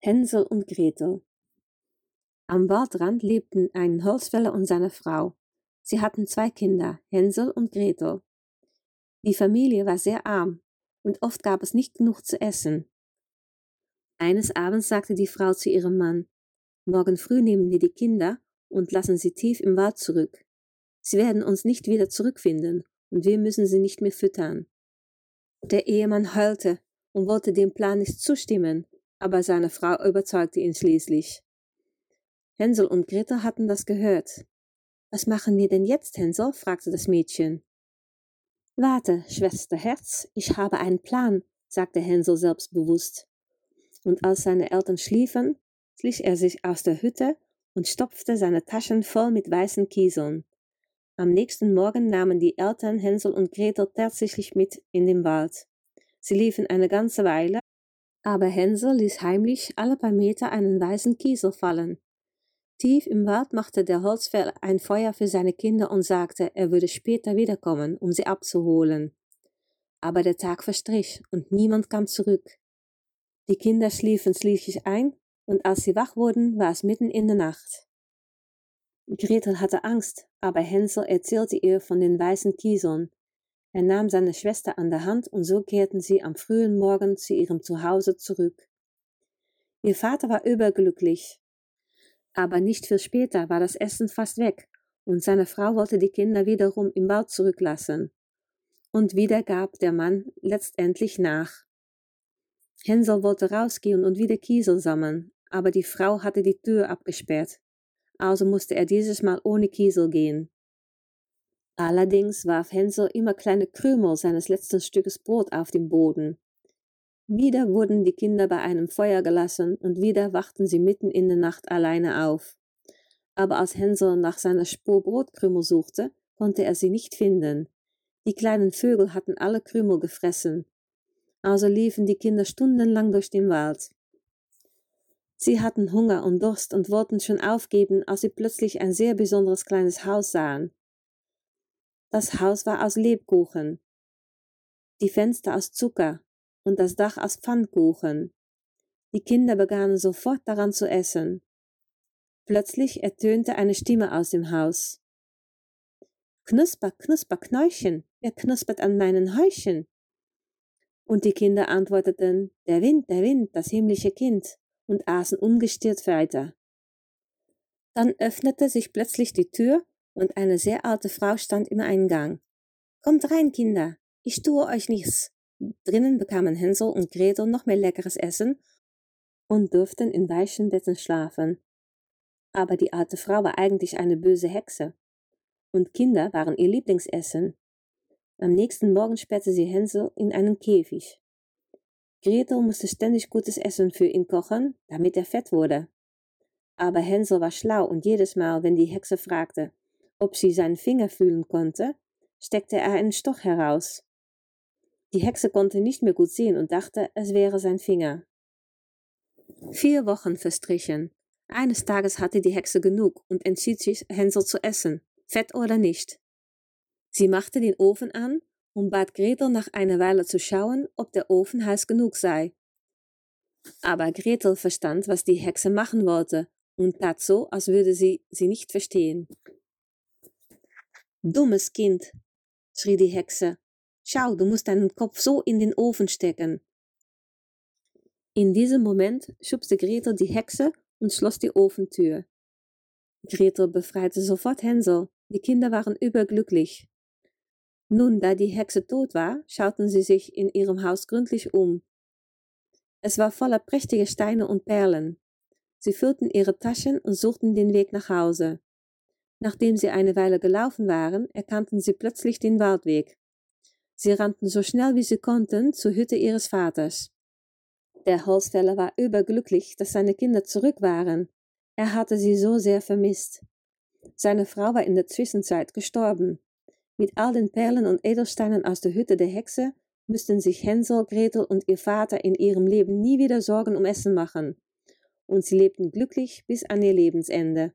Hänsel und Gretel Am Waldrand lebten ein Holzfäller und seine Frau. Sie hatten zwei Kinder, Hänsel und Gretel. Die Familie war sehr arm und oft gab es nicht genug zu essen. Eines Abends sagte die Frau zu ihrem Mann, Morgen früh nehmen wir die Kinder und lassen sie tief im Wald zurück. Sie werden uns nicht wieder zurückfinden und wir müssen sie nicht mehr füttern. Der Ehemann heulte und wollte dem Plan nicht zustimmen, aber seine Frau überzeugte ihn schließlich. Hänsel und Gretel hatten das gehört. Was machen wir denn jetzt, Hänsel? fragte das Mädchen. Warte, Schwester Herz, ich habe einen Plan, sagte Hänsel selbstbewusst. Und als seine Eltern schliefen, schlich er sich aus der Hütte und stopfte seine Taschen voll mit weißen Kieseln. Am nächsten Morgen nahmen die Eltern Hänsel und Gretel tatsächlich mit in den Wald. Sie liefen eine ganze Weile, aber Hänsel ließ heimlich alle paar Meter einen weißen Kiesel fallen. Tief im Wald machte der Holzfäller ein Feuer für seine Kinder und sagte, er würde später wiederkommen, um sie abzuholen. Aber der Tag verstrich und niemand kam zurück. Die Kinder schliefen schließlich ein, und als sie wach wurden, war es mitten in der Nacht. Gretel hatte Angst, aber Hänsel erzählte ihr von den weißen Kieseln, er nahm seine Schwester an der Hand und so kehrten sie am frühen Morgen zu ihrem Zuhause zurück. Ihr Vater war überglücklich. Aber nicht viel später war das Essen fast weg und seine Frau wollte die Kinder wiederum im Wald zurücklassen. Und wieder gab der Mann letztendlich nach. Hänsel wollte rausgehen und wieder Kiesel sammeln, aber die Frau hatte die Tür abgesperrt. Also musste er dieses Mal ohne Kiesel gehen. Allerdings warf Hänsel immer kleine Krümel seines letzten Stückes Brot auf den Boden. Wieder wurden die Kinder bei einem Feuer gelassen und wieder wachten sie mitten in der Nacht alleine auf. Aber als Hänsel nach seiner Spur Brotkrümel suchte, konnte er sie nicht finden. Die kleinen Vögel hatten alle Krümel gefressen. Also liefen die Kinder stundenlang durch den Wald. Sie hatten Hunger und Durst und wollten schon aufgeben, als sie plötzlich ein sehr besonderes kleines Haus sahen. Das Haus war aus Lebkuchen, die Fenster aus Zucker und das Dach aus Pfannkuchen. Die Kinder begannen sofort daran zu essen. Plötzlich ertönte eine Stimme aus dem Haus. Knusper, knusper, Knäuschen, wer knuspert an meinen Häuschen? Und die Kinder antworteten, der Wind, der Wind, das himmlische Kind, und aßen ungestört weiter. Dann öffnete sich plötzlich die Tür und eine sehr alte Frau stand im Eingang. Kommt rein, Kinder, ich tue euch nichts. Drinnen bekamen Hänsel und Gretel noch mehr leckeres Essen und durften in weichen Betten schlafen. Aber die alte Frau war eigentlich eine böse Hexe. Und Kinder waren ihr Lieblingsessen. Am nächsten Morgen sperrte sie Hänsel in einen Käfig. Gretel musste ständig gutes Essen für ihn kochen, damit er fett wurde. Aber Hänsel war schlau und jedes Mal, wenn die Hexe fragte, ob sie seinen Finger fühlen konnte, steckte er einen Stoch heraus. Die Hexe konnte nicht mehr gut sehen und dachte, es wäre sein Finger. Vier Wochen verstrichen. Eines Tages hatte die Hexe genug und entschied sich, Hänsel zu essen, fett oder nicht. Sie machte den Ofen an und bat Gretel nach einer Weile zu schauen, ob der Ofen heiß genug sei. Aber Gretel verstand, was die Hexe machen wollte und tat so, als würde sie sie nicht verstehen. Dummes Kind, schrie die Hexe. Schau, du musst deinen Kopf so in den Ofen stecken. In diesem Moment schubste Gretel die Hexe und schloss die Ofentür. Gretel befreite sofort Hänsel. Die Kinder waren überglücklich. Nun, da die Hexe tot war, schauten sie sich in ihrem Haus gründlich um. Es war voller prächtiger Steine und Perlen. Sie füllten ihre Taschen und suchten den Weg nach Hause. Nachdem sie eine Weile gelaufen waren, erkannten sie plötzlich den Waldweg. Sie rannten so schnell wie sie konnten zur Hütte ihres Vaters. Der Holzfäller war überglücklich, dass seine Kinder zurück waren. Er hatte sie so sehr vermisst. Seine Frau war in der Zwischenzeit gestorben. Mit all den Perlen und Edelsteinen aus der Hütte der Hexe müssten sich Hänsel, Gretel und ihr Vater in ihrem Leben nie wieder Sorgen um Essen machen. Und sie lebten glücklich bis an ihr Lebensende.